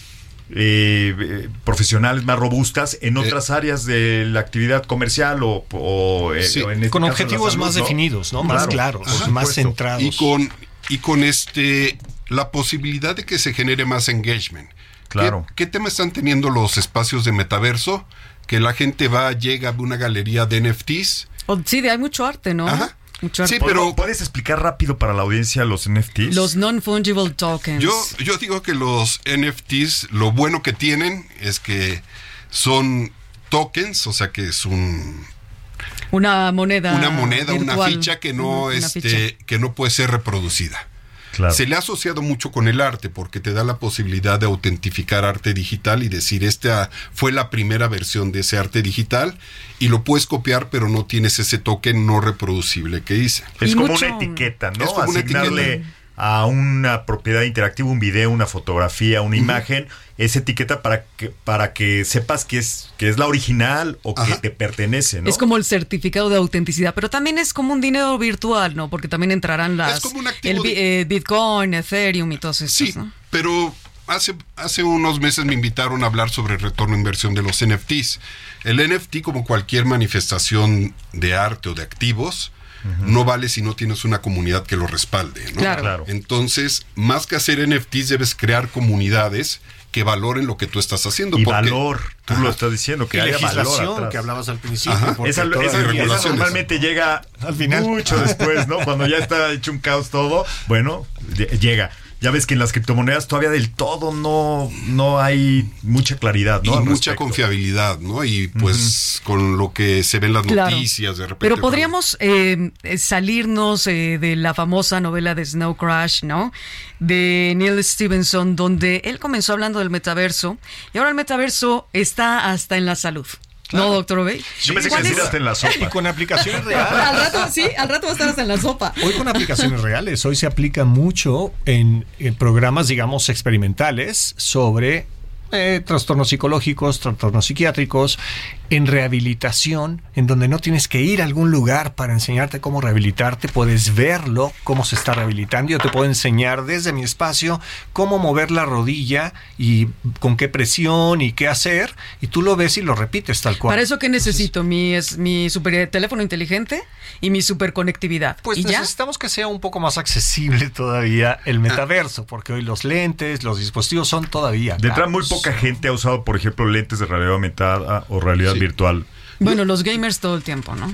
eh, eh, profesionales, más robustas en otras áreas de la actividad comercial o, o, eh, Sí, o en este con caso objetivos salud, más definidos, ¿no? Más claros, más supuesto. centrados. Y con, y con este la posibilidad de que se genere más engagement. Claro. ¿Qué, qué tema están teniendo los espacios de metaverso? Que la gente va, llega a una galería de NFTs. O- sí, de- hay mucho arte, ¿no? Mucho arte. pero ¿puedes explicar rápido para la audiencia los NFTs? Los non-fungible tokens. Yo, yo digo que los NFTs, lo bueno que tienen es que son tokens, o sea que es un, Una moneda. una moneda, una virtual. ficha que no, una este, ficha. que no puede ser reproducida. Claro. Se le ha asociado mucho con el arte porque te da la posibilidad de autentificar arte digital y decir, esta fue la primera versión de ese arte digital y lo puedes copiar, pero no tienes ese token no reproducible que hice. Es como una etiqueta, ¿no? Es como una Asignarle etiqueta. A una propiedad interactiva, un video, una fotografía, una imagen, esa etiqueta para que, para que sepas que es, que es la original o que te pertenece, ¿no? Es como el certificado de autenticidad, pero también es como un dinero virtual, ¿no? Porque también entrarán las como un activo el de- eh, Bitcoin, Ethereum y todos estos, Sí, ¿no? pero hace, hace unos meses me invitaron a hablar sobre el retorno de inversión de los NFTs. El NFT, como cualquier manifestación de arte o de activos, no vale si no tienes una comunidad que lo respalde. ¿no? Claro. Claro. Entonces, más que hacer NFTs, debes crear comunidades que valoren lo que tú estás haciendo. Y porque- valor, tú Ajá. lo estás diciendo, que Y haya valor legislación atrás. que hablabas al principio. Esa, normalmente llega Al final. mucho después, ¿no? Cuando ya está hecho un caos todo, bueno, lle- llega. Ya ves que en las criptomonedas todavía del todo no, no hay mucha claridad, ¿no? y Al mucha respecto. confiabilidad, ¿no? Y pues con lo que se ven en las Claro. noticias de repente. Pero podríamos eh, eh, salirnos eh, de la famosa novela de Snow Crash, ¿no? De Neil Stevenson, donde él comenzó hablando del metaverso y ahora el metaverso está hasta en la salud. ¿No, doctor Obey? Yo pensé que hasta en la Y sopa. con aplicaciones Al reales. rato, sí, al rato va a estar hasta en la sopa. Hoy con aplicaciones reales, hoy se aplica mucho en, en programas, digamos, experimentales sobre eh, trastornos psicológicos, trastornos psiquiátricos, en rehabilitación, en donde no tienes que ir a algún lugar para enseñarte cómo rehabilitarte, puedes verlo, cómo se está rehabilitando. Yo te puedo enseñar desde mi espacio cómo mover la rodilla y con qué presión y qué hacer, y tú lo ves y lo repites tal cual. Para eso, ¿qué necesito? Mi, es, mi super teléfono inteligente y mi superconectividad. Pues ¿Y ya? necesitamos que sea un poco más accesible todavía el metaverso, porque hoy los lentes, los dispositivos son todavía. De entrada, muy caros. Poca gente ha usado, por ejemplo, lentes de realidad aumentada o realidad Sí. virtual. Bueno, los gamers todo el tiempo, ¿no?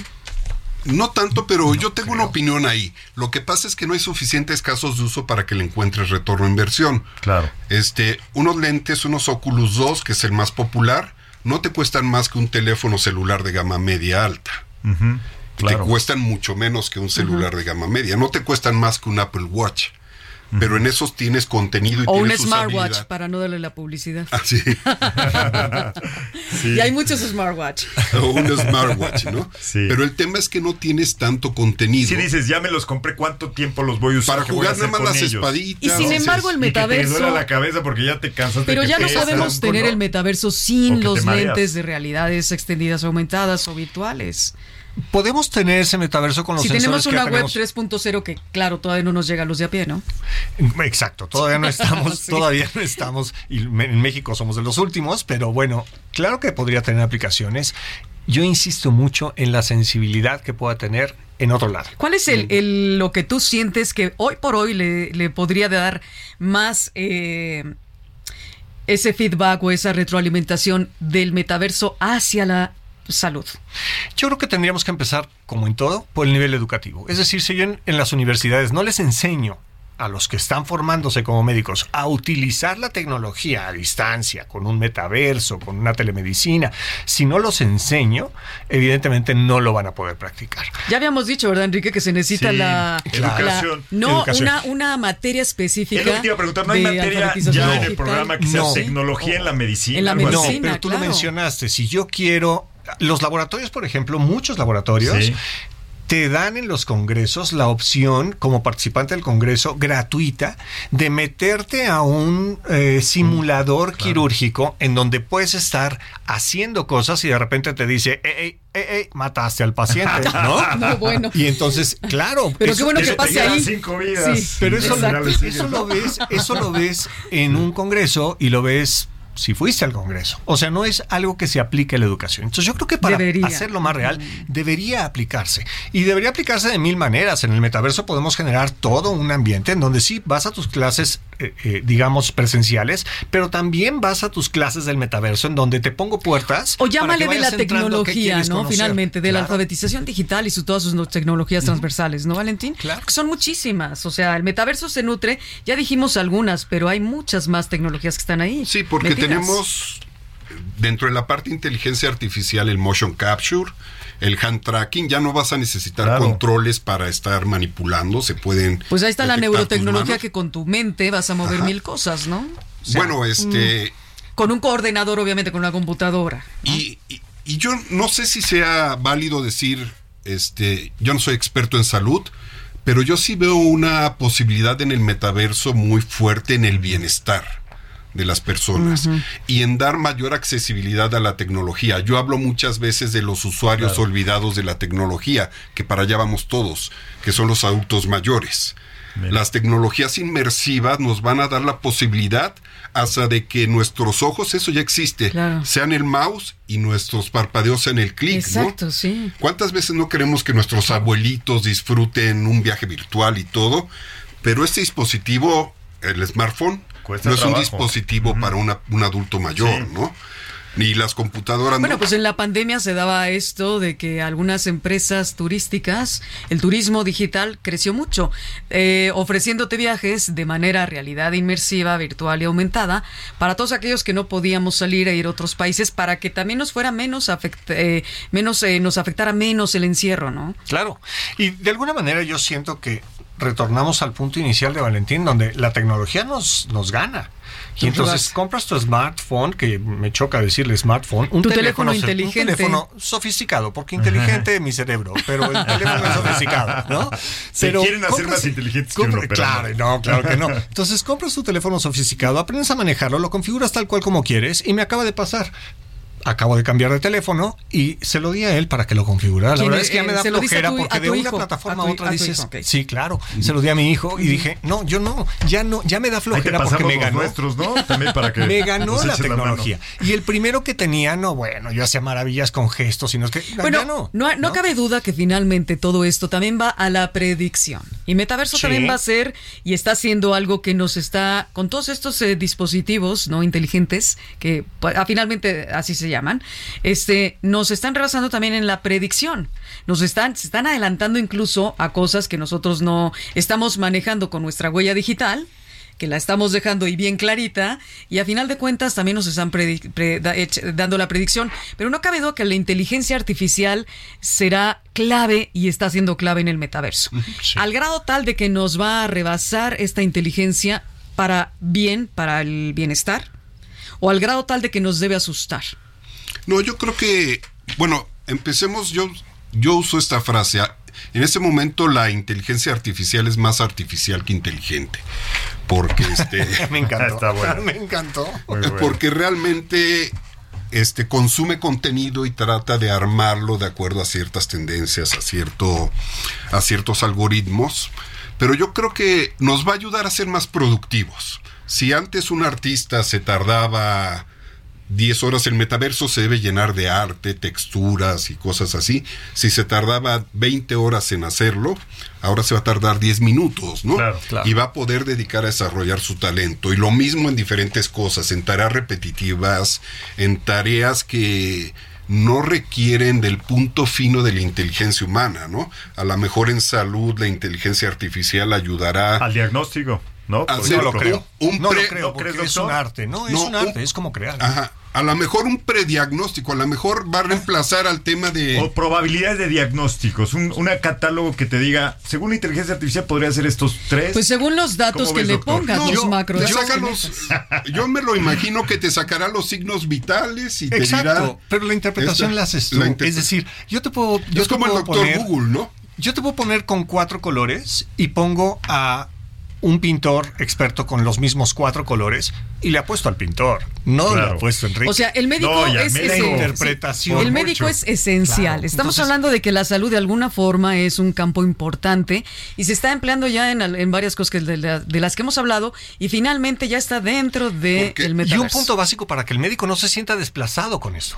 No tanto, pero yo tengo una opinión ahí. Lo que pasa es que no hay suficientes casos de uso para que le encuentres retorno a inversión. Claro. Este, unos lentes, unos Oculus 2, que es el más popular, no te cuestan más que un teléfono celular de gama media alta. Ujú, Te Claro. cuestan mucho menos que un celular de gama media. No te cuestan más que un Apple Watch. Pero en esos tienes contenido y O un tienes smartwatch usabilidad. para no darle la publicidad. Ah, sí. Y hay muchos smartwatch. o un smartwatch, ¿no? Sí. Pero el tema es que no tienes tanto contenido. Si dices, ya me los compré, ¿cuánto tiempo los voy a usar? Para ¿Qué voy a jugar nada más las ellos? espaditas. Y sin embargo, el Y que te metaverso. duela la cabeza porque ya te cansaste. Pero que ya no ¿no? tener el metaverso sin los lentes de realidades extendidas aumentadas o virtuales. Podemos tener ese metaverso con los Si sensores tenemos una web tenemos. 3.0 que, claro, todavía no nos llega a los de a pie, ¿no? Exacto, todavía no estamos, Sí. todavía no estamos, y en México somos de los últimos, pero bueno, claro que podría tener aplicaciones. Yo insisto mucho en la sensibilidad que pueda tener en otro lado. ¿Cuál es el, el- lo que tú sientes que hoy por hoy le, le podría dar más eh, ese feedback o esa retroalimentación del metaverso hacia la salud? Yo creo que tendríamos que empezar, como en todo, por el nivel educativo. Es decir, si yo en, en las universidades no les enseño a los que están formándose como médicos a utilizar la tecnología a distancia, con un metaverso, con una telemedicina, si no los enseño, evidentemente no lo van a poder practicar. Ya habíamos dicho, ¿verdad, Enrique, que se necesita Sí, la, educación. la- no Educación. Una, una materia específica. Es lo que te iba a preguntar, no hay materia ya en el programa que sea No. tecnología en la medicina. En la así. No, medicina, pero tú claro. lo mencionaste. Si yo quiero. Los laboratorios, por ejemplo, muchos laboratorios. Sí. Te dan en los congresos la opción, como participante del congreso, gratuita, de meterte a un eh, simulador quirúrgico en donde puedes estar haciendo cosas y de repente te dice, ey, ey, ey, ey, mataste al paciente, ¿no? No, bueno. Y entonces, claro. Pero eso- qué bueno que pase ahí. cinco vidas. Sí, pero eso, eso lo ves, eso lo ves en un congreso y lo ves si fuiste al congreso. O sea, no es algo que se aplique a la educación. Entonces yo creo que para Debería. hacerlo más real, debería aplicarse. Y debería aplicarse de mil maneras. En el metaverso podemos generar todo un ambiente en donde sí vas a tus clases, eh, eh, digamos, presenciales, pero también vas a tus clases del metaverso en donde te pongo puertas. O llámale de la tecnología, ¿no? conocer. Finalmente, de la alfabetización digital y su, todas sus no- tecnologías transversales, ¿no, Valentín? Claro. Que son muchísimas. O sea, el metaverso se nutre, ya dijimos algunas, pero hay muchas más tecnologías que están ahí. Sí, porque metidas. tenemos dentro de la parte de inteligencia artificial el motion capture, el hand tracking, ya no vas a necesitar Claro. controles para estar manipulando, se pueden Pues ahí está la neurotecnología que con tu mente vas a mover mil cosas, ¿no? O sea, bueno, este Con un coordenador, obviamente, con una computadora. y, y- y yo no sé si sea válido decir, este, yo no soy experto en salud, pero yo sí veo una posibilidad en el metaverso muy fuerte en el bienestar de las personas y en dar mayor accesibilidad a la tecnología. Yo hablo muchas veces de los usuarios olvidados de la tecnología, que para allá vamos todos, que son los adultos mayores. Las tecnologías inmersivas nos van a dar la posibilidad hasta de que nuestros ojos, eso ya existe, Claro. sean el mouse y nuestros parpadeos sean el clic, ¿no? Exacto, sí. ¿Cuántas veces no queremos que nuestros abuelitos disfruten un viaje virtual y todo? Pero este dispositivo, el smartphone, Cuesta no es un dispositivo para una- un adulto mayor, Sí. ¿no? Ni las computadoras. Bueno, no. pues en la pandemia se daba esto de que algunas empresas turísticas, el turismo digital creció mucho, eh, ofreciéndote viajes de manera realidad inmersiva, virtual y aumentada para todos aquellos que no podíamos salir a ir a otros países para que también nos fuera menos, afect- eh, menos eh, nos afectara menos el encierro, ¿no? Claro. Y de alguna manera yo siento que retornamos al punto inicial de Valentín, donde la tecnología nos, nos gana. Y entonces compras tu smartphone, que me choca decirle smartphone, un Tu teléfono inteligente. Un teléfono sofisticado, porque inteligente es mi cerebro, pero el teléfono es sofisticado, ¿no? Se quieren hacer más inteligentes que uno, pero claro, no, claro que no. Entonces compras tu teléfono sofisticado, aprendes a manejarlo, lo configuras tal cual como quieres y me acaba de pasar. Acabo de cambiar de teléfono y se lo di a él para que lo configurara. La ¿Quién verdad es? que ya me Eh, da flojera tu- porque de una hijo, plataforma a tu- otra a dices, hijo, sí, claro, se lo di a mi hijo y dije, no, yo no, ya no, ya me da flojera porque me ganó. nuestros, ¿no? También para que Me ganó la tecnología. y el primero que tenía, no, bueno, yo hacía maravillas con gestos, sino es que Bueno, ya no. no, no cabe duda que finalmente todo esto también va a la predicción. Y Metaverso Sí. también va a ser y está haciendo algo que nos está, con todos estos eh, dispositivos no inteligentes, que ah, finalmente así se llaman, este, nos están rebasando también en la predicción. Nos están, se están adelantando incluso a cosas que nosotros no estamos manejando con nuestra huella digital que la estamos dejando y bien clarita, y a final de cuentas también nos están da- ech- dando la predicción. Pero no cabe duda que la inteligencia artificial será clave y está siendo clave en el metaverso. Al grado tal de que nos va a rebasar esta inteligencia para bien, para el bienestar, o al grado tal de que nos debe asustar. No, yo creo que, bueno, empecemos, yo, yo uso esta frase. En este momento la inteligencia artificial es más artificial que inteligente. Porque este. me encantó. Está bueno. Me encantó. Bueno. Porque realmente este consume contenido y trata de armarlo de acuerdo a ciertas tendencias, a cierto a ciertos algoritmos, pero yo creo que nos va a ayudar a ser más productivos. Si antes un artista se tardaba 10 horas, el metaverso se debe llenar de arte, texturas y cosas así. Si se tardaba 20 horas en hacerlo, ahora se va a tardar 10 minutos, ¿no? Claro, claro. Y va a poder dedicar a desarrollar su talento. Y lo mismo en diferentes cosas, en tareas repetitivas, en tareas que no requieren del punto fino de la inteligencia humana, ¿no? A lo mejor en salud la inteligencia artificial ayudará Al diagnóstico, ¿no? a Por hacer lo creo. un no pre- lo creo, ¿no porque crees, es un arte, ¿no? Es No, un arte, un- es como crear. Ajá. A lo mejor un prediagnóstico, a lo mejor va a reemplazar al tema de... O probabilidades de diagnósticos, un una catálogo que te diga, según la inteligencia artificial podría ser estos tres. Pues según los datos ¿Cómo que ves, le pongas, No, los yo- macros. los- yo me lo imagino que te sacará los signos vitales y te Exacto, dirá... pero la interpretación Esta- la haces tú. la interpre- es decir, yo te puedo. Yo es te como el doctor poner- Google, ¿no? Yo te puedo poner con cuatro colores y pongo a un pintor experto con los mismos cuatro colores y le apuesto al pintor. No Claro. le apuesto a Enrique. O sea, el médico No, es La interpretación. El médico mucho. es esencial. Claro. Estamos Entonces- hablando de que la salud de alguna forma es un campo importante y se está empleando ya en, al- en varias cosas que de, la- de las que hemos hablado y finalmente ya está dentro del el y un punto básico para que el médico no se sienta desplazado con eso.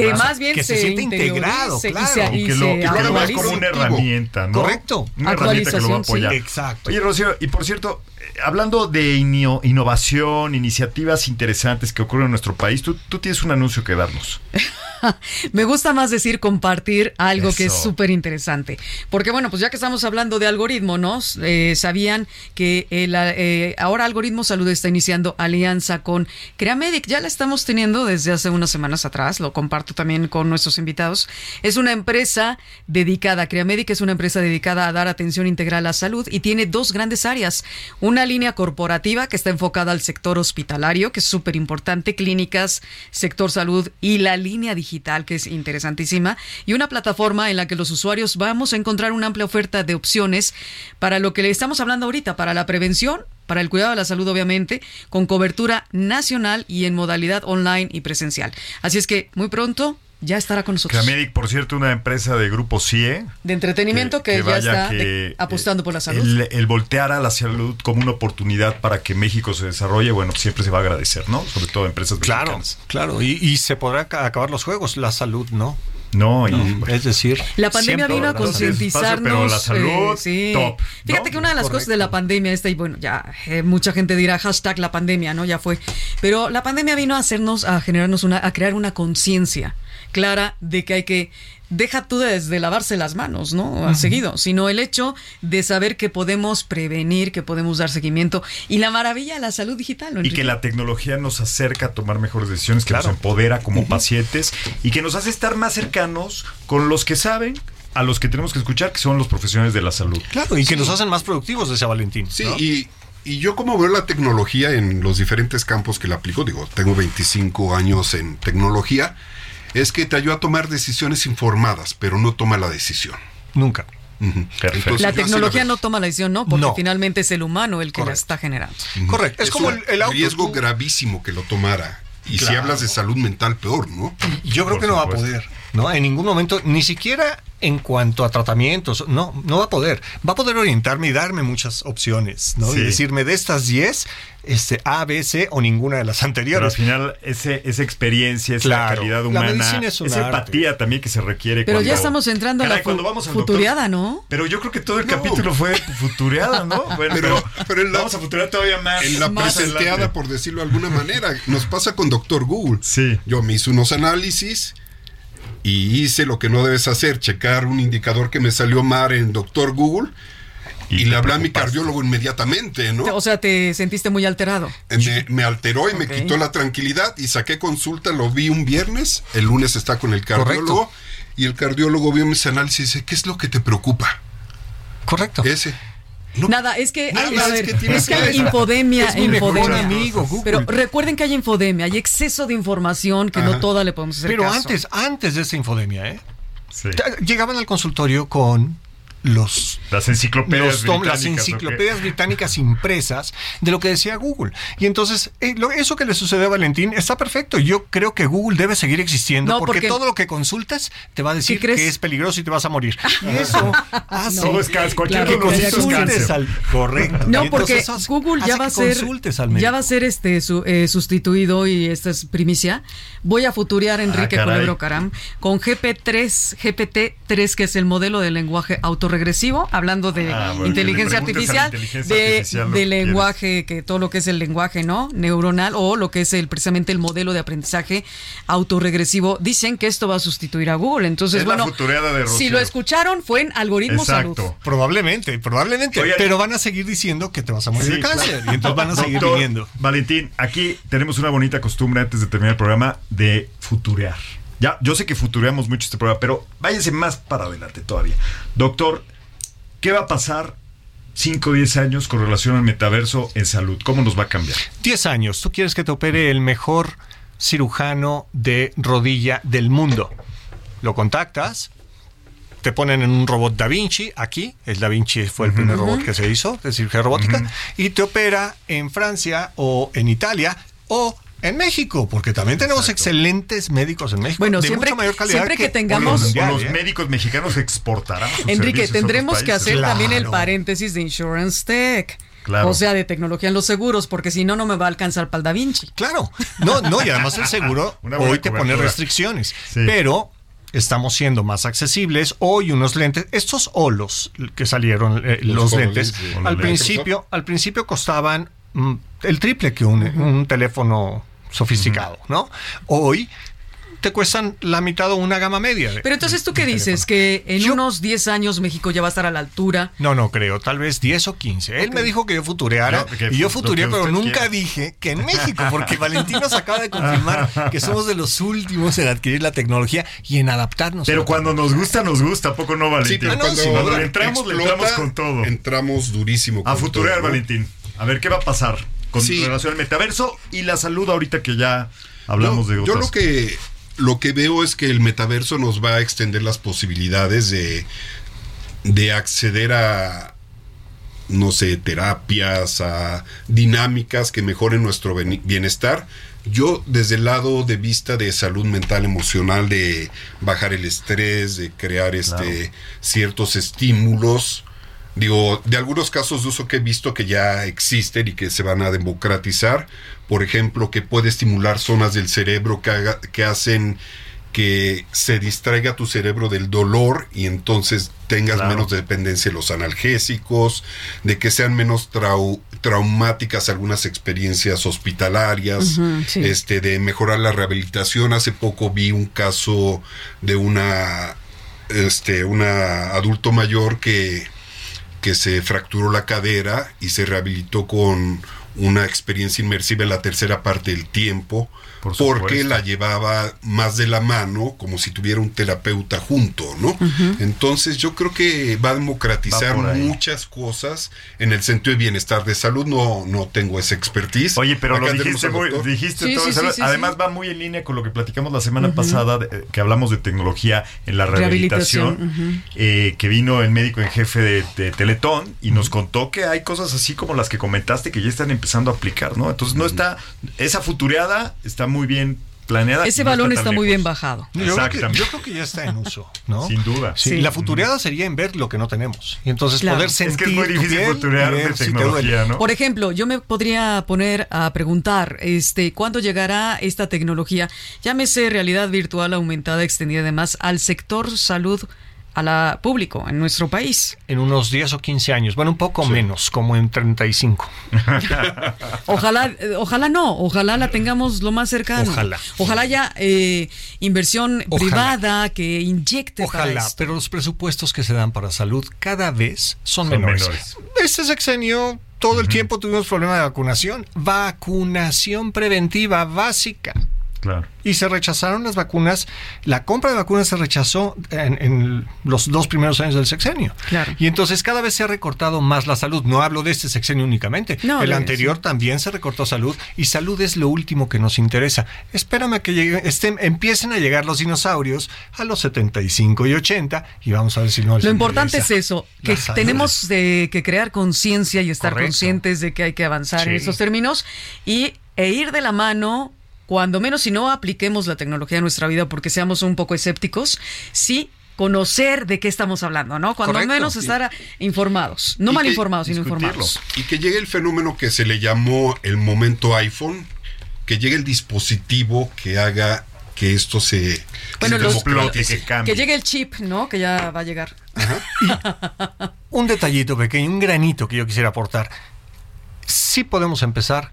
Que Claro. más bien Que se se, sienta interiorice integrado, y claro. se, y y que lo, se y que lo veas actualice. como una herramienta, ¿no? Correcto. Una herramienta que lo va a sí. apoyar. Exacto. Oye, Rocío, y por cierto, eh, hablando de inio- innovación, iniciativas interesantes que ocurren en nuestro país, tú, tú tienes un anuncio que darnos. Me gusta más decir compartir algo que es súper interesante. Porque bueno, pues ya que estamos hablando de algoritmo, ¿no? Eh, sabían que el, eh, ahora Algoritmo Salud está iniciando alianza con Creamedic. Ya la estamos teniendo desde hace unas semanas atrás. Lo comparto también con nuestros invitados. Es una empresa dedicada, Creamedic es una empresa dedicada a dar atención integral a salud y tiene dos grandes áreas. Una línea corporativa que está enfocada al sector hospitalario, que es súper importante, clínicas, sector salud y la línea digital, que es interesantísima, y una plataforma en la que los usuarios vamos a encontrar una amplia oferta de opciones para lo que le estamos hablando ahorita, para la prevención, para el cuidado de la salud, obviamente, con cobertura nacional y en modalidad online y presencial. Así es que muy pronto ya estará con nosotros. Creamedic, por cierto, una empresa de grupo CIE. De entretenimiento que, ya vaya está que, apostando por la salud. El, el voltear a la salud como una oportunidad para que México se desarrolle, bueno, siempre se va a agradecer, ¿no? Sobre todo empresas Claro, mexicanas. claro. Y, y se podrá ca- acabar los juegos, la salud, ¿no? No, y, No, Es decir, La pandemia vino a salud. concientizarnos. Pero la salud, eh, sí. top, ¿no? Fíjate que una de las cosas de la pandemia esta, y bueno, ya eh, mucha gente dirá hashtag la pandemia, ¿no? Ya fue. Pero la pandemia vino a hacernos, a generarnos una, a crear una conciencia clara de que hay que deja tú desde lavarse las manos, ¿no? Al seguido, sino el hecho de saber que podemos prevenir, que podemos dar seguimiento y la maravilla de la salud digital, ¿no, y que la tecnología nos acerca a tomar mejores decisiones, que Claro. nos empodera como pacientes y que nos hace estar más cercanos con los que saben, a los que tenemos que escuchar, que son los profesionales de la salud. Claro, y que nos hacen más productivos, decía Valentín. Sí, ¿no? y, y yo como veo la tecnología en los diferentes campos que la aplico, digo, tengo 25 años en tecnología, es que te ayuda a tomar decisiones informadas, pero no toma la decisión. Nunca. Entonces, La tecnología no toma la decisión, ¿no? Porque No. finalmente es el humano el que la está generando. Correcto. Es, como un el, el auto. riesgo tú- gravísimo que lo tomara. Y si hablas de salud mental, peor, ¿no? Yo creo Por que no va a poder, ¿no? En ningún momento, ni siquiera en cuanto a tratamientos, no, no va a poder. Va a poder orientarme y darme muchas opciones, ¿no? Sí. Y decirme de estas 10, este, A, B, C o ninguna de las Pero al anteriores. final, ese, esa experiencia, esa Claro. calidad La humana, medicina es esa arte. empatía también que se requiere. Pero ya estamos entrando a la Caray, cuando vamos al doctor- futuriada, ¿no? Pero yo creo que todo el No. capítulo fue futureada, ¿no? Bueno, pero, Pero- pero en la- vamos a futurear todavía más. En la más presenteada, adelante. por decirlo de alguna manera, nos pasa con Doctor Google. Sí. Yo me hice unos análisis y hice lo que no debes hacer, checar un indicador que me salió mal en Doctor Google y, Y le hablé a mi cardiólogo inmediatamente, ¿no? O sea, te sentiste muy alterado. Me, me alteró y me quitó la tranquilidad y saqué consulta, lo vi un viernes, el lunes está con el cardiólogo Correcto. y el cardiólogo vio mis análisis y dice, ¿qué es lo que te preocupa? Correcto. Ese. Nada, es que, Nada hay, más a es ver, que es que hay infodemia Es mi mejor infodemia. amigo, Google. Pero recuerden que hay infodemia, hay exceso de información que no toda le podemos hacer Pero caso. antes, antes de esta infodemia, ¿eh? Sí. Llegaban al consultorio con los Las enciclopedias los tom- las británicas, ¿o qué? enciclopedias británicas impresas de lo que decía Google. Y entonces, eh, lo- eso que le sucedió a Valentín está perfecto. Yo creo que Google debe seguir existiendo No, porque, porque- todo lo que consultas te va a decir que es peligroso y te vas a morir. Y eso hace Todo es cualquier Claro, es consultes al correcto. No, entonces porque Google ya va a que ser consultes al ya va a ser este su- eh, sustituido y esta es primicia. Voy a futurear a Enrique Ah. Culebro Caram con GP3, GPT-3 que es el modelo de lenguaje autorregresivo, hablando de Ah, bueno, inteligencia artificial, inteligencia de, artificial lo de que quieres. lenguaje que todo lo que es el lenguaje, ¿no? neuronal o lo que es el precisamente el modelo de aprendizaje autorregresivo. Dicen que esto va a sustituir a Google. Entonces, Es bueno, de si lo escucharon fue en Algoritmo Salud. Exacto. Probablemente, probablemente. Oigan. pero van a seguir diciendo que te vas a morir Sí, de cáncer. claro. Y entonces van a seguir Doctor viniendo. Valentín, aquí tenemos una bonita costumbre antes de terminar el programa de futurear. Ya, yo sé que futureamos mucho este programa, pero váyanse más para adelante todavía. Doctor, ¿qué va a pasar 5 o 10 años con relación al metaverso en salud? ¿Cómo nos va a cambiar? 10 años, tú quieres que te opere el mejor cirujano de rodilla del mundo. Lo contactas, te ponen en un robot Da Vinci, aquí, el Da Vinci fue el primer robot que se hizo de cirugía robótica, y te opera en Francia o en Italia o en México, porque también tenemos Exacto. excelentes médicos en México Bueno, de siempre- mucha mayor calidad siempre que tengamos- los, mundial, o los ¿eh? médicos mexicanos exportarán sus Enrique, tendremos que hacer Claro. también el paréntesis de Insurance Tech. Claro. O sea, de tecnología en los seguros, porque si no, no me va a alcanzar para el Da Vinci. Claro, no, no, y además el seguro hoy te pone restricciones, Sí. pero estamos siendo más accesibles. Hoy unos lentes, estos olos que salieron, eh, los, Los lentes, al principio, al principio costaban mm, el triple que un, un teléfono sofisticado, ¿no? Hoy te cuestan la mitad o una gama media. de- Pero entonces, ¿tú qué dices? teléfono. Que en Yo- unos 10 años México ya va a estar a la altura. No, no creo, tal vez 10 o 15. Él me dijo que yo futureara No, que y yo que pero nunca quiera. dije que en México, porque Valentín nos acaba de confirmar que somos de los últimos en adquirir la tecnología y en adaptarnos. a Pero cuando nos gusta, nos gusta. ¿A poco no, Sí, Valentín? pero no, cuando, sí, cuando le entramos, le explota, entramos con todo. Entramos durísimo. A con futurear, todo, ¿no? Valentín. A ver, ¿qué va a pasar con Sí. relación al metaverso y la salud ahorita que ya hablamos yo, de yo otras? lo que lo que veo es que el metaverso nos va a extender las posibilidades de, de acceder a no sé, terapias, a dinámicas que mejoren nuestro bienestar. Yo desde el lado de vista de salud mental emocional, de bajar el estrés, de crear este ciertos estímulos, digo, de algunos casos de uso que he visto que ya existen y que se van a democratizar, por ejemplo, que puede estimular zonas del cerebro que, haga- que hacen que se distraiga tu cerebro del dolor y entonces tengas Claro. menos dependencia de los analgésicos, de que sean menos trau- traumáticas algunas experiencias hospitalarias, sí. este de mejorar la rehabilitación. Hace poco vi un caso de una este una adulto mayor que que se fracturó la cadera y se rehabilitó con una experiencia inmersiva en la tercera parte del tiempo, Por porque la llevaba más de la mano, como si tuviera un terapeuta junto, ¿no? Entonces yo creo que va a democratizar Va muchas cosas en el sentido de bienestar de salud. No, no tengo esa expertise. Oye, pero Acá lo dijiste, muy, dijiste Sí, todo sí, eso. sí, sí, Además sí. va muy en línea con lo que platicamos la semana pasada, de- que hablamos de tecnología en la rehabilitación, Rehabilitación, eh, que vino el médico en jefe de, de Teletón y nos contó que hay cosas así como las que comentaste que ya están empezando a aplicar, ¿no? Entonces no está, esa futureada está muy bien planeada. Ese y no balón está muy bien bajado. Yo creo, que, yo creo que ya está en uso, ¿no? Sin duda. Sí, Sí. La futureada sería en ver lo que no tenemos. Y entonces Claro. poder Es que sentir. es muy difícil piel futurear y de ver si te tecnología. ¿no? Por ejemplo, yo me podría poner a preguntar, este, ¿cuándo llegará esta tecnología, llámese realidad virtual aumentada, extendida además, al sector salud, a la público en nuestro país? En unos 10 o 15 años. Bueno, un poco menos, como en 35. Ojalá, eh, ojalá no, ojalá la tengamos lo más cercano. Ojalá. Ojalá haya eh, inversión Ojalá. privada que inyecte para Ojalá, esto. pero los presupuestos que se dan para salud cada vez son, Son menores. menores. Este sexenio, todo el tiempo tuvimos problema de vacunación. Vacunación preventiva básica. Claro. Y se rechazaron las vacunas. La compra de vacunas se rechazó en, en los dos primeros años del sexenio. Claro. Y entonces cada vez se ha recortado más la salud. No hablo de este sexenio únicamente. No, El anterior sí. también se recortó salud y salud es lo último que nos interesa. Espérame a que lleguen, estén, empiecen a llegar los dinosaurios a los 75 y 80 y vamos a ver si no les Lo importante es eso, que tenemos de, que crear conciencia y estar Correcto. conscientes de que hay que avanzar en Sí. estos términos y, e ir de la mano, cuando menos si no apliquemos la tecnología a nuestra vida porque seamos un poco escépticos, sí conocer de qué estamos hablando, ¿no? Cuando Correcto. menos estar informados, no mal que informados, sino informados. Y que llegue el fenómeno que se le llamó el momento iPhone, que llegue el dispositivo que haga que esto se Bueno, se los- que cambie. Que llegue el chip, ¿no? Que ya va a llegar. Un detallito pequeño, un granito que yo quisiera aportar. Sí podemos empezar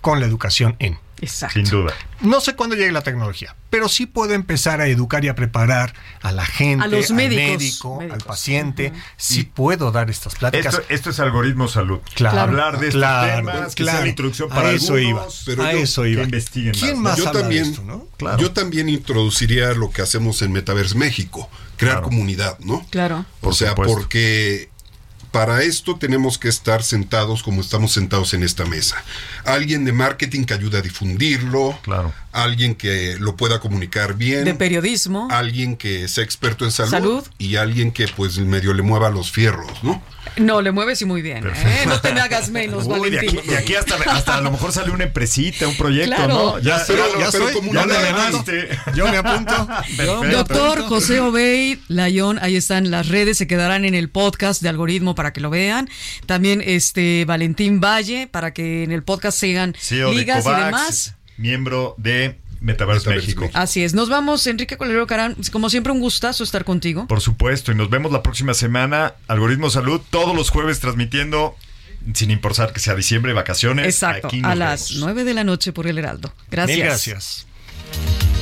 con la educación en. Exacto. Sin duda. No sé cuándo llegue la tecnología, pero sí puedo empezar a educar y a preparar a la gente, A los al médicos. médico, Médicos. al paciente. Sí puedo dar estas pláticas. Esto, esto es algoritmo salud. Claro. Hablar de estos Claro, temas, que claro. sea la introducción A para eso algunos, iba, pero a yo- eso iba. que investiguen ¿Quién más, más yo habla de también, esto, no? Claro. yo también introduciría lo que hacemos en Metaverse México, crear Claro. comunidad, ¿no? Claro. O sea, supuesto. porque para esto tenemos que estar sentados como estamos sentados en esta mesa. Alguien de marketing que ayude a difundirlo, Claro. alguien que lo pueda comunicar bien, De periodismo. alguien que sea experto en salud, Salud. y alguien que pues medio le mueva los fierros, ¿no? No, le mueves y muy bien. ¿eh? No te me hagas menos, Uy, de Valentín. aquí, de aquí hasta, hasta a lo mejor sale una empresita, un proyecto, Claro. ¿no? Ya, Pero- ya, pero soy, como ya me ganaste. Yo me apunto. Perfecto. Doctor José Obey, Layón, ahí están las redes, se quedarán en el podcast de algoritmo para que lo vean. También este Valentín Valle, para que en el podcast sigan CEO de ligas y demás. miembro de Metaverse, Metaverse México. México. Así es. Nos vamos, Enrique Colero Carán. Como siempre, un gustazo estar contigo. Por supuesto, y nos vemos la próxima semana. Algoritmo Salud, todos los jueves transmitiendo, sin importar que sea diciembre, vacaciones. Exacto, aquí nos a las. 9 de la noche por el Heraldo. Gracias. Mil gracias. Gracias.